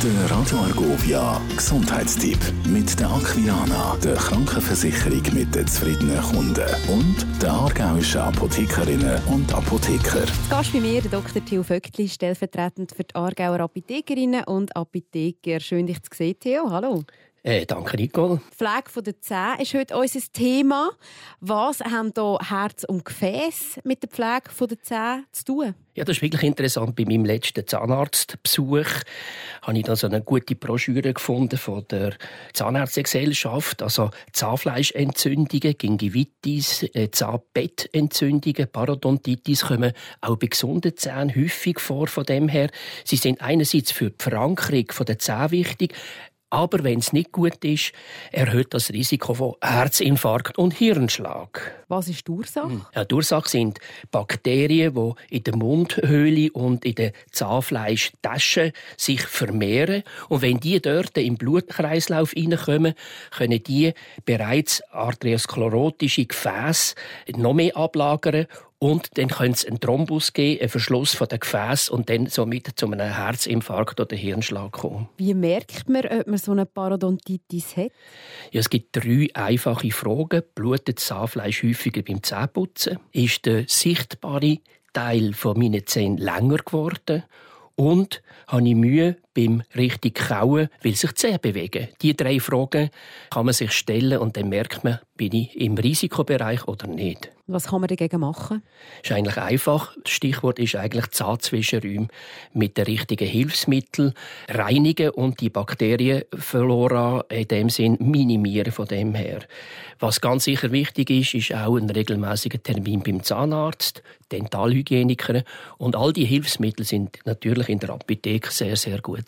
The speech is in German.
Der Radio Argovia Gesundheitstipp mit der Aquilana, der Krankenversicherung mit den zufriedenen Kunden und der aargauischen Apothekerinnen und Apotheker. Gast bei mir, Dr. Theo Vöckli, stellvertretend für die Aargauer Apothekerinnen und Apotheker. Schön, dich zu sehen, Theo. Hallo. Äh, danke, Nicole. Die Pflege der Zähne ist heute unser Thema. Was haben da Herz und Gefäß mit der Pflege der Zähne zu tun? Ja, das ist wirklich interessant. Bei meinem letzten Zahnarztbesuch habe ich da so eine gute Broschüre gefunden von der Zahnärztegesellschaft. Also Zahnfleischentzündungen, Gingivitis, äh, Zahnbettentzündungen, Parodontitis kommen auch bei gesunden Zähnen häufig vor. Von dem her, sie sind einerseits für die Verankerung der Zähne wichtig, aber wenn es nicht gut ist, erhöht das Risiko von Herzinfarkt und Hirnschlag. Was ist die Ursache? Hm. Ja, die Ursache sind Bakterien, die in der Mundhöhle und in der Zahnfleischtasche sich vermehren. Und wenn die dort im Blutkreislauf hineinkommen, können die bereits arteriosklerotische Gefäße noch mehr ablagern und dann könnte es einen Thrombus geben, einen Verschluss von den Gefäß und dann somit zu einem Herzinfarkt oder Hirnschlag kommen. Wie merkt man, ob man so eine Parodontitis hat? Ja, es gibt drei einfache Fragen. Blutet das Zahnfleisch häufiger beim Zähneputzen? Ist der sichtbare Teil von meinen Zähnen länger geworden? Und habe ich Mühe beim richtig Kauen, weil sich die Zähne bewegen? Diese drei Fragen kann man sich stellen und dann merkt man, bin ich im Risikobereich oder nicht. Was kann man dagegen machen? Das ist eigentlich einfach. Das Stichwort ist eigentlich Zahnzwischenräume mit den richtigen Hilfsmitteln reinigen und die Bakterienflora in dem Sinn minimieren von dem her. Was ganz sicher wichtig ist, ist auch ein regelmäßiger Termin beim Zahnarzt, Dentalhygieniker und all die Hilfsmittel sind natürlich in der Apotheke sehr sehr gut